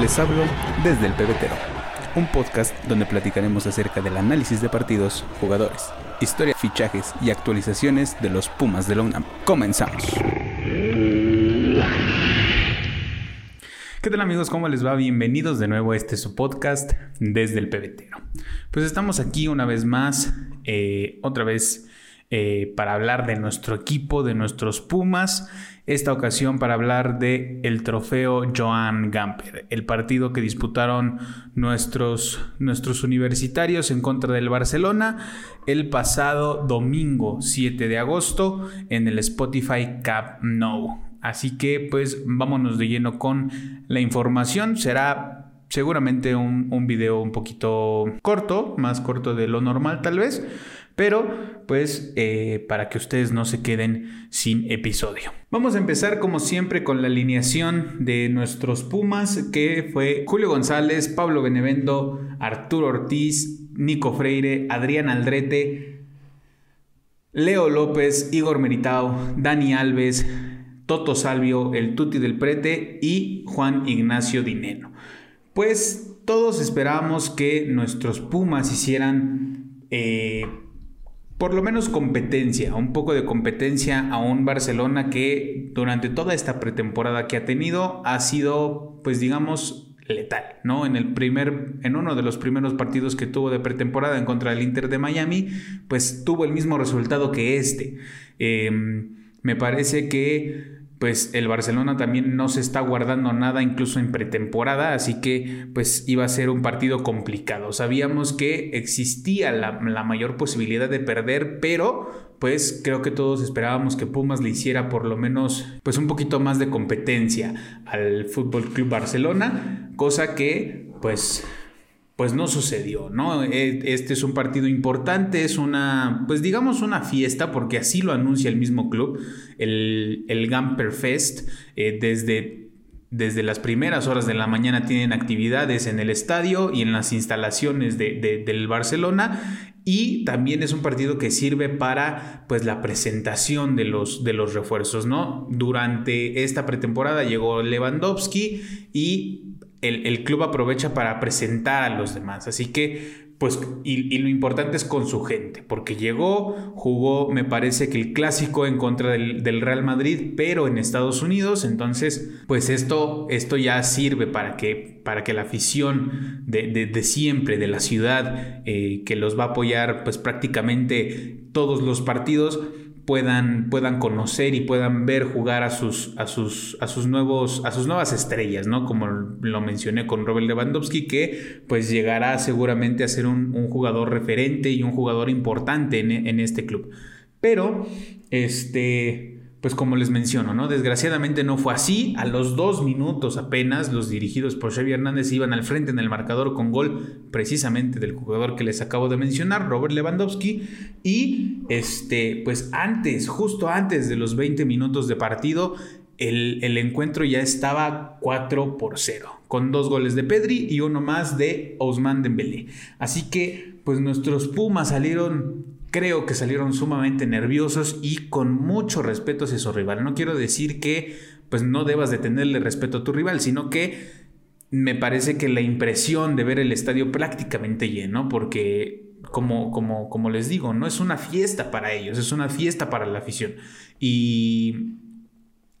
Les hablo desde el pebetero, un podcast donde platicaremos acerca del análisis de partidos, jugadores, historia, fichajes y actualizaciones de los Pumas de la UNAM. Comenzamos. ¿Qué tal amigos? ¿Cómo les va? Bienvenidos de nuevo a este su podcast desde el pebetero. Pues estamos aquí una vez más, eh, otra vez eh, para hablar de nuestro equipo, de nuestros Pumas. Esta ocasión para hablar de el trofeo Joan Gamper, el partido que disputaron nuestros, nuestros universitarios en contra del Barcelona el pasado domingo 7 de agosto en el Spotify Cup No. Así que pues vámonos de lleno con la información. Será seguramente un, un, video un poquito corto, más corto de lo normal tal vez, pero pues eh, para que ustedes no se queden sin episodio. Vamos a empezar como siempre con la alineación de nuestros Pumas, que fue Julio González, Pablo Benevento, Arturo Ortiz, Nico Freire, Adrián Aldrete, Leo López, Igor Meritao, Dani Alves, Toto Salvio, el Tuti del Prete y Juan Ignacio Dineno. Pues todos esperábamos que nuestros Pumas hicieran eh, por lo menos competencia, un poco de competencia a un Barcelona que durante toda esta pretemporada que ha tenido ha sido, pues digamos, letal, ¿no? En el primer, en uno de los primeros partidos que tuvo de pretemporada en contra del Inter de Miami, pues tuvo el mismo resultado que este. Em, me parece que pues el Barcelona también no se está guardando nada incluso en pretemporada, así que pues iba a ser un partido complicado. Sabíamos que existía la, mayor posibilidad de perder, pero pues creo que todos esperábamos que Pumas le hiciera por lo menos pues un poquito más de competencia al Fútbol Club Barcelona, cosa que pues pues no sucedió, ¿no? E, este es un partido importante, es una, pues digamos una fiesta, porque así lo anuncia el mismo club, el, el Gamper Fest, eh, desde desde las primeras horas de la mañana tienen actividades en el estadio y en las instalaciones de, del Barcelona y también es un partido que sirve para pues la presentación de los, de los refuerzos, ¿no? Durante esta pretemporada llegó Lewandowski y el, club aprovecha para presentar a los demás. Así que, pues, y, lo importante es con su gente, porque llegó, jugó, me parece que el clásico en contra del, Real Madrid, pero en Estados Unidos. Entonces, pues esto, esto ya sirve para que, para que la afición de, siempre, de la ciudad, eh, que los va a apoyar, pues prácticamente todos los partidos, puedan, puedan conocer y puedan ver jugar a sus, a sus, a sus, nuevos, a sus nuevas estrellas, ¿no? Como lo mencioné con Robert Lewandowski, que pues llegará seguramente a ser un, jugador referente y un jugador importante en, en este club. Pero, este pues como les menciono, ¿no? Desgraciadamente no fue así. A los dos minutos apenas, los dirigidos por Xavi Hernández iban al frente en el marcador con gol precisamente del jugador que les acabo de mencionar, Robert Lewandowski. Y este, pues antes, justo antes de los 20 minutos de partido, el, encuentro ya estaba 4 por 0, con dos goles de Pedri y uno más de Ousmane Dembélé. Así que, pues nuestros Pumas salieron creo que salieron sumamente nerviosos y con mucho respeto hacia su rival. No quiero decir que pues no debas de tenerle respeto a tu rival, sino que me parece que la impresión de ver el estadio prácticamente lleno, porque como, como, como les digo, no es una fiesta para ellos, es una fiesta para la afición. Y,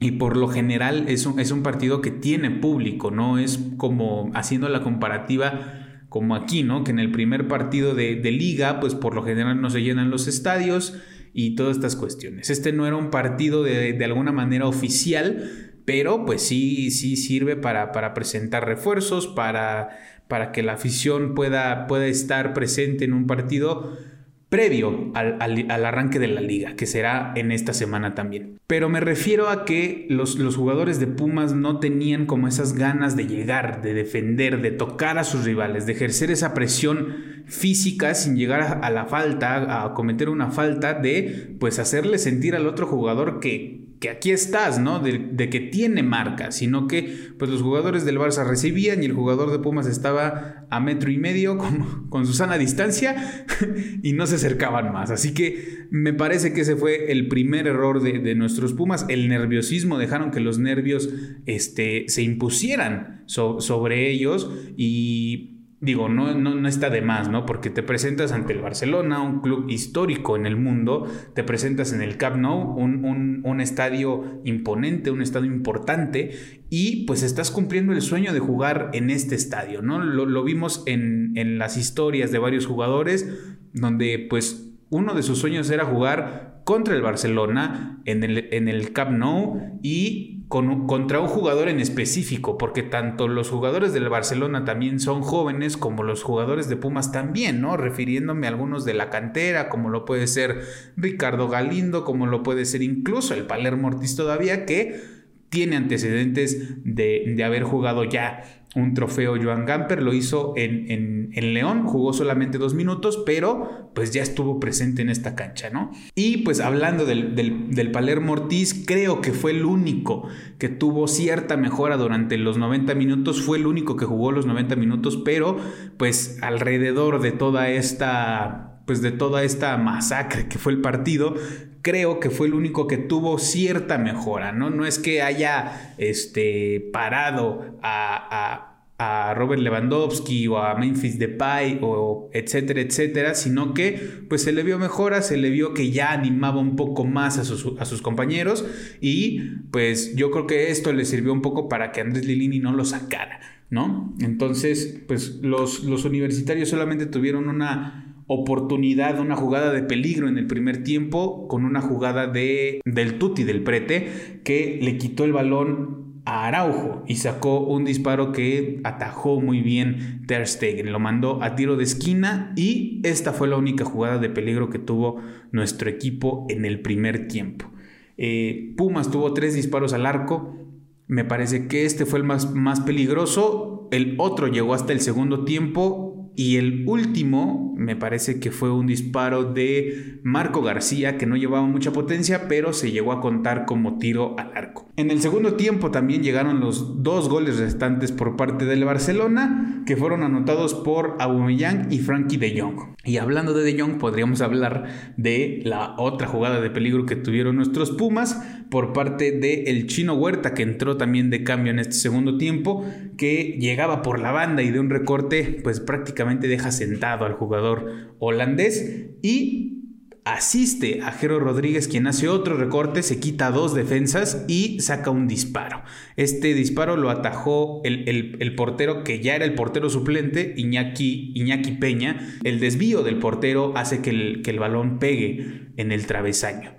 y por lo general es un, es un partido que tiene público, no es como haciendo la comparativa como aquí, ¿no? Que en el primer partido de, liga, pues por lo general no se llenan los estadios y todas estas cuestiones. Este no era un partido de, alguna manera oficial, pero pues sí, sí sirve para, para presentar refuerzos, para, para que la afición pueda, pueda estar presente en un partido previo al, arranque de la liga, que será en esta semana también. Pero me refiero a que los, los, jugadores de Pumas no tenían como esas ganas de llegar, de defender, de tocar a sus rivales, de ejercer esa presión física sin llegar a, la falta, a cometer una falta, de pues hacerle sentir al otro jugador que que aquí estás, ¿no? De, que tiene marca, sino que pues los jugadores del Barça recibían y el jugador de Pumas estaba a metro y medio con, con su sana distancia y no se acercaban más. Así que me parece que ese fue el primer error de, nuestros Pumas, el nerviosismo, dejaron que los nervios este, se impusieran sobre ellos y digo, no, no, está de más, ¿no? Porque te presentas ante el Barcelona, un club histórico en el mundo, te presentas en el Camp Nou, un, un, estadio imponente, un estadio importante, y pues estás cumpliendo el sueño de jugar en este estadio, ¿no? Lo, vimos en, en las historias de varios jugadores, donde pues uno de sus sueños era jugar contra el Barcelona en el, en el Camp Nou y contra un jugador en específico, porque tanto los jugadores del Barcelona también son jóvenes como los jugadores de Pumas también, ¿no? Refiriéndome a algunos de la cantera, como lo puede ser Ricardo Galindo, como lo puede ser incluso el Palermo Ortiz todavía, que tiene antecedentes de, de haber jugado ya un trofeo Joan Gamper, lo hizo en, León, jugó solamente dos minutos, pero pues ya estuvo presente en esta cancha, ¿no? Y pues hablando del, del, Palermo Ortiz, creo que fue el único que tuvo cierta mejora durante los 90 minutos, fue el único que jugó los 90 minutos, pero pues alrededor de toda esta pues de toda esta masacre que fue el partido, creo que fue el único que tuvo cierta mejora, ¿no? No es que haya este, parado a, Robert Lewandowski o a Memphis Depay o etcétera, etcétera, sino que pues se le vio mejora, se le vio que ya animaba un poco más a sus, a sus compañeros y pues yo creo que esto le sirvió un poco para que Andrés Lilini no lo sacara, ¿no? Entonces, pues los, los universitarios solamente tuvieron una oportunidad, una jugada de peligro en el primer tiempo con una jugada de, del Tuti, del Prete, que le quitó el balón a Araujo y sacó un disparo que atajó muy bien Ter Stegen. Lo mandó a tiro de esquina y esta fue la única jugada de peligro que tuvo nuestro equipo en el primer tiempo. Eh, Pumas tuvo tres disparos al arco. Me parece que este fue el más, más peligroso. El otro llegó hasta el segundo tiempo y el último me parece que fue un disparo de Marco García que no llevaba mucha potencia, pero se llegó a contar como tiro al arco. En el segundo tiempo también llegaron los dos goles restantes por parte del Barcelona, que fueron anotados por Aubameyang y Frankie de Jong. Y hablando de de Jong, podríamos hablar de la otra jugada de peligro que tuvieron nuestros Pumas por parte de el Chino Huerta, que entró también de cambio en este segundo tiempo, que llegaba por la banda y de un recorte, pues prácticamente deja sentado al jugador holandés y asiste a Jero Rodríguez, quien hace otro recorte, se quita dos defensas y saca un disparo. Este disparo lo atajó el, portero que ya era el portero suplente, Iñaki, Iñaki Peña. El desvío del portero hace que el, que el balón pegue en el travesaño.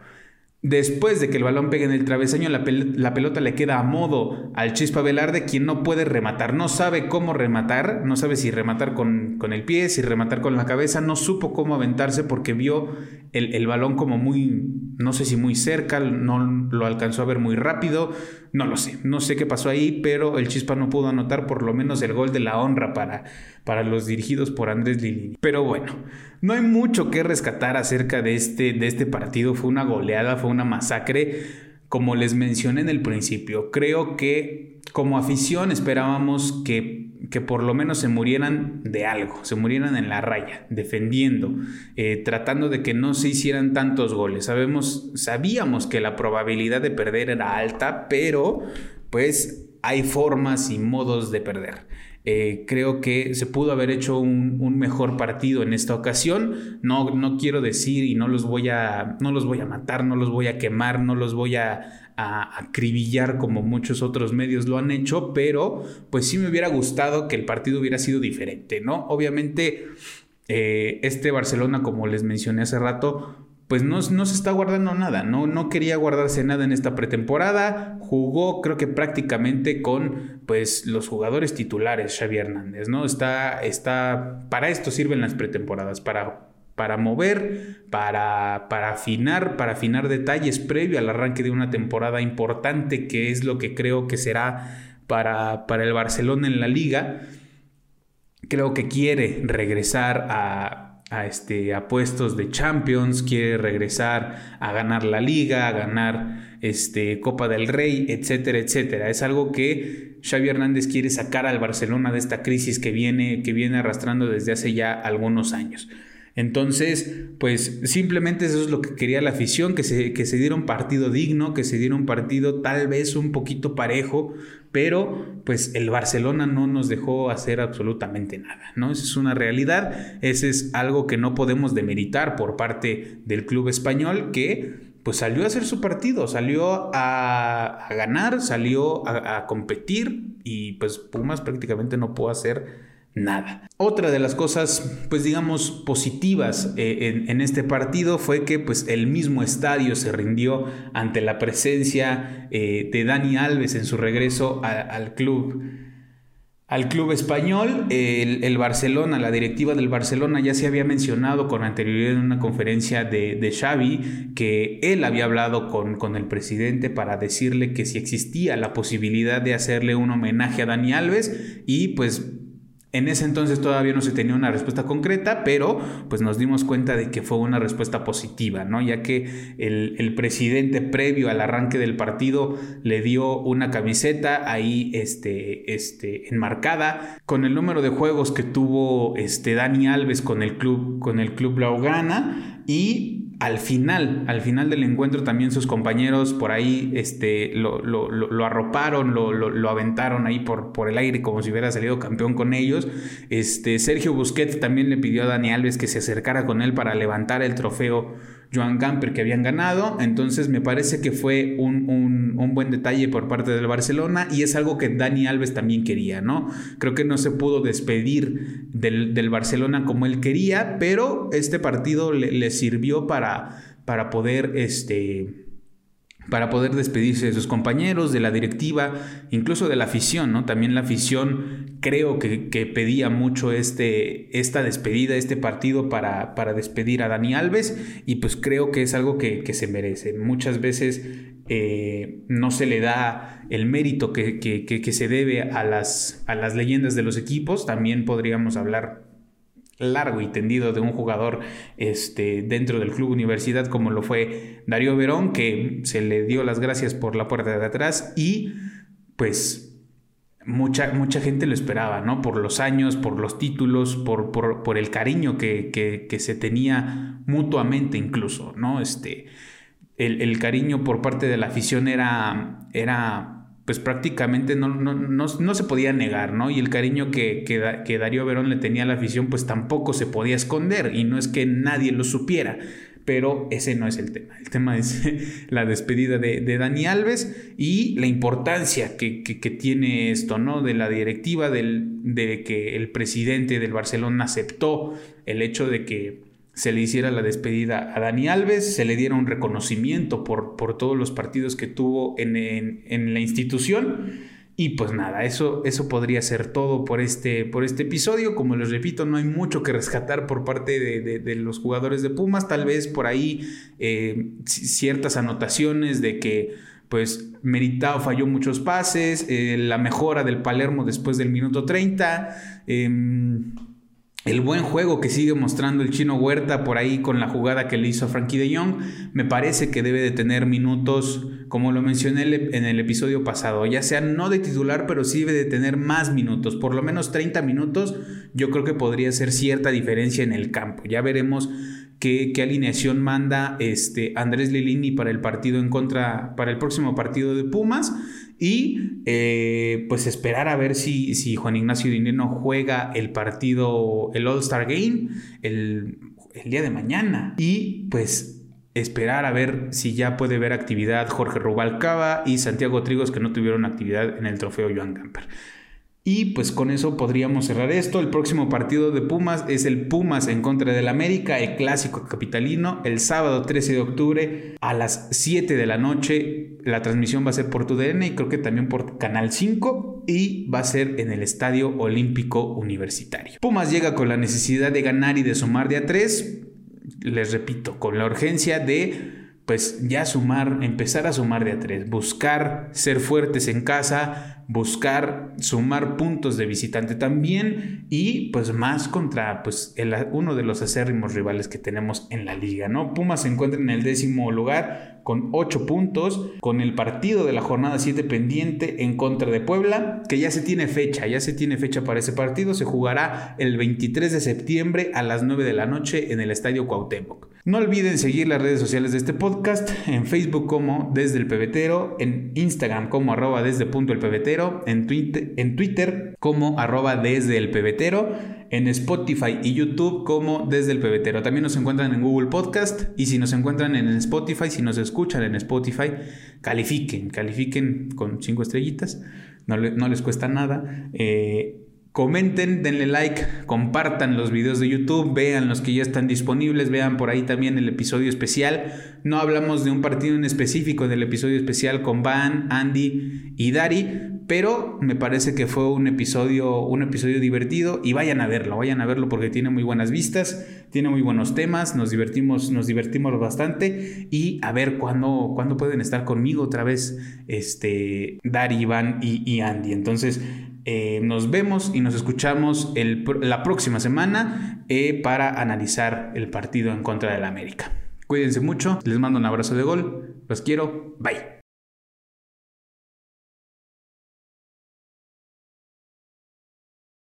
Después de que el balón pegue en el travesaño, la, pelota le queda a modo al Chispa Velarde, quien no puede rematar, no sabe cómo rematar, no sabe si rematar con, con el pie, si rematar con la cabeza, no supo cómo aventarse porque vio el, el, balón como muy, no sé si muy cerca, no lo alcanzó a ver muy rápido, no lo sé, no sé qué pasó ahí, pero el Chispa no pudo anotar por lo menos el gol de la honra para, para los dirigidos por Andrés Lilini. Pero bueno, no hay mucho que rescatar acerca de este, de este partido, fue una goleada, fue una masacre, como les mencioné en el principio, creo que como afición esperábamos que que por lo menos se murieran de algo, se murieran en la raya, defendiendo, eh, tratando de que no se hicieran tantos goles. Sabemos, sabíamos que la probabilidad de perder era alta, pero pues hay formas y modos de perder. Eh, creo que se pudo haber hecho un, mejor partido en esta ocasión. No, no quiero decir y no los voy a, no los voy a matar, no los voy a quemar, no los voy a, acribillar como muchos otros medios lo han hecho, pero pues sí me hubiera gustado que el partido hubiera sido diferente, ¿no? Obviamente, eh, este Barcelona, como les mencioné hace rato, pues no, no, se está guardando nada, ¿no? no quería guardarse nada en esta pretemporada, jugó creo que prácticamente con pues los jugadores titulares, Xavi Hernández, ¿no? Está, está, para esto sirven las pretemporadas, para, para mover, para, para afinar, para afinar detalles previo al arranque de una temporada importante que es lo que creo que será para, para el Barcelona en la liga. Creo que quiere regresar a a, este, a puestos de Champions, quiere regresar a ganar la liga, a ganar este, Copa del Rey, etcétera, etcétera. Es algo que Xavi Hernández quiere sacar al Barcelona de esta crisis que viene, que viene arrastrando desde hace ya algunos años. Entonces, pues simplemente eso es lo que quería la afición, que se, que se diera un partido digno, que se diera un partido tal vez un poquito parejo, pero pues el Barcelona no nos dejó hacer absolutamente nada, ¿no? Esa es una realidad, ese es algo que no podemos demeritar por parte del club español que pues salió a hacer su partido, salió a, ganar, salió a, a competir y pues Pumas prácticamente no pudo hacer nada. Otra de las cosas, pues digamos, positivas eh, en, este partido fue que pues el mismo estadio se rindió ante la presencia eh, de Dani Alves en su regreso al club. Al club español, el, Barcelona, la directiva del Barcelona ya se había mencionado con anterioridad en una conferencia de, de Xavi que él había hablado con, con el presidente para decirle que si existía la posibilidad de hacerle un homenaje a Dani Alves y pues en ese entonces todavía no se tenía una respuesta concreta, pero pues nos dimos cuenta de que fue una respuesta positiva, ¿no? Ya que el, presidente previo al arranque del partido le dio una camiseta ahí este, este, enmarcada con el número de juegos que tuvo este, Dani Alves con el club, con el club y al final, al final del encuentro también sus compañeros por ahí este, lo, lo, arroparon, lo, aventaron ahí por, por el aire como si hubiera salido campeón con ellos. Este, Sergio Busquets también le pidió a Dani Alves que se acercara con él para levantar el trofeo Joan Gamper que habían ganado. Entonces me parece que fue un, buen detalle por parte del Barcelona y es algo que Dani Alves también quería, ¿no? Creo que no se pudo despedir del, Barcelona como él quería, pero este partido le, sirvió para, para poder, este, para poder despedirse de sus compañeros, de la directiva, incluso de la afición, ¿no? También la afición creo que, pedía mucho este, esta despedida, este partido para, para, despedir a Dani Alves y pues creo que es algo que, se merece. Muchas veces eh, no se le da el mérito que, que, se debe a las, a las leyendas de los equipos, también podríamos hablar largo y tendido de un jugador este, dentro del club universidad como lo fue Darío Verón, que se le dio las gracias por la puerta de atrás y pues mucha, mucha gente lo esperaba, ¿no? Por los años, por los títulos, por, por, el cariño que, que, se tenía mutuamente incluso, ¿no? Este, el, el, cariño por parte de la afición era, era pues prácticamente no, no, se podía negar, ¿no? Y el cariño que, que, Darío Verón le tenía a la afición, pues tampoco se podía esconder, y no es que nadie lo supiera, pero ese no es el tema. El tema es la despedida de, Dani Alves y la importancia que, tiene esto, ¿no? De la directiva, del, de que el presidente del Barcelona aceptó el hecho de que se le hiciera la despedida a Dani Alves, se le diera un reconocimiento por, por todos los partidos que tuvo en, la institución. Y pues nada, eso, eso podría ser todo por este, por este episodio. Como les repito, no hay mucho que rescatar por parte de, los jugadores de Pumas. Tal vez por ahí eh, ciertas anotaciones de que pues Meritao falló muchos pases, eh, la mejora del Palermo después del minuto 30 el buen juego que sigue mostrando el chino Huerta por ahí con la jugada que le hizo a Frankie de Jong, me parece que debe de tener minutos, como lo mencioné en el episodio pasado, ya sea no de titular, pero sí debe de tener más minutos, por lo menos 30 minutos, yo creo que podría ser cierta diferencia en el campo. Ya veremos qué, alineación manda este Andrés Lilini para el partido en contra, para el próximo partido de Pumas. Y eh, pues esperar a ver si, si Juan Ignacio Dinero juega el partido, el All Star Game, el, el día de mañana. Y pues esperar a ver si ya puede ver actividad Jorge Rubalcaba y Santiago Trigos que no tuvieron actividad en el trofeo Joan Gamper. Y pues con eso podríamos cerrar esto. El próximo partido de Pumas es el Pumas en contra del América, el clásico capitalino, el sábado 13 de octubre a las 7 de la noche. La transmisión va a ser por TUDN y creo que también por Canal 5 y va a ser en el Estadio Olímpico Universitario. Pumas llega con la necesidad de ganar y de sumar de a 3. Les repito, con la urgencia de pues ya sumar, empezar a sumar de a tres, buscar ser fuertes en casa, buscar sumar puntos de visitante también y pues más contra pues uno de los acérrimos rivales que tenemos en la liga, ¿no? Pumas se encuentra en el décimo lugar con 8 puntos, con el partido de la jornada 7 pendiente en contra de Puebla, que ya se tiene fecha, ya se tiene fecha para ese partido, se jugará el 23 de septiembre a las 9 de la noche en el Estadio Cuauhtémoc. No olviden seguir las redes sociales de este podcast, en Facebook como Desde el Pebetero, en Instagram como arroba desde punto el pebetero, en Twitter, como arroba desde el pebetero, en Spotify y YouTube como Desde el Pebetero. También nos encuentran en Google Podcast y si nos encuentran en Spotify, si nos escuchan en Spotify, califiquen, califiquen con cinco estrellitas, no, no les cuesta nada. Eh, Comenten, denle like, compartan los videos de YouTube, vean los que ya están disponibles, vean por ahí también el episodio especial. No hablamos de un partido en específico del episodio especial con Van, Andy y Dari, pero me parece que fue un episodio, un episodio divertido y vayan a verlo, vayan a verlo porque tiene muy buenas vistas, tiene muy buenos temas, nos divertimos, nos divertimos bastante y a ver cuándo, pueden estar conmigo otra vez, este, Dari, Van y Andy. Entonces, eh, nos vemos y nos escuchamos la próxima semana eh, para analizar el partido en contra del América. Cuídense mucho, les mando un abrazo de gol, los quiero, bye.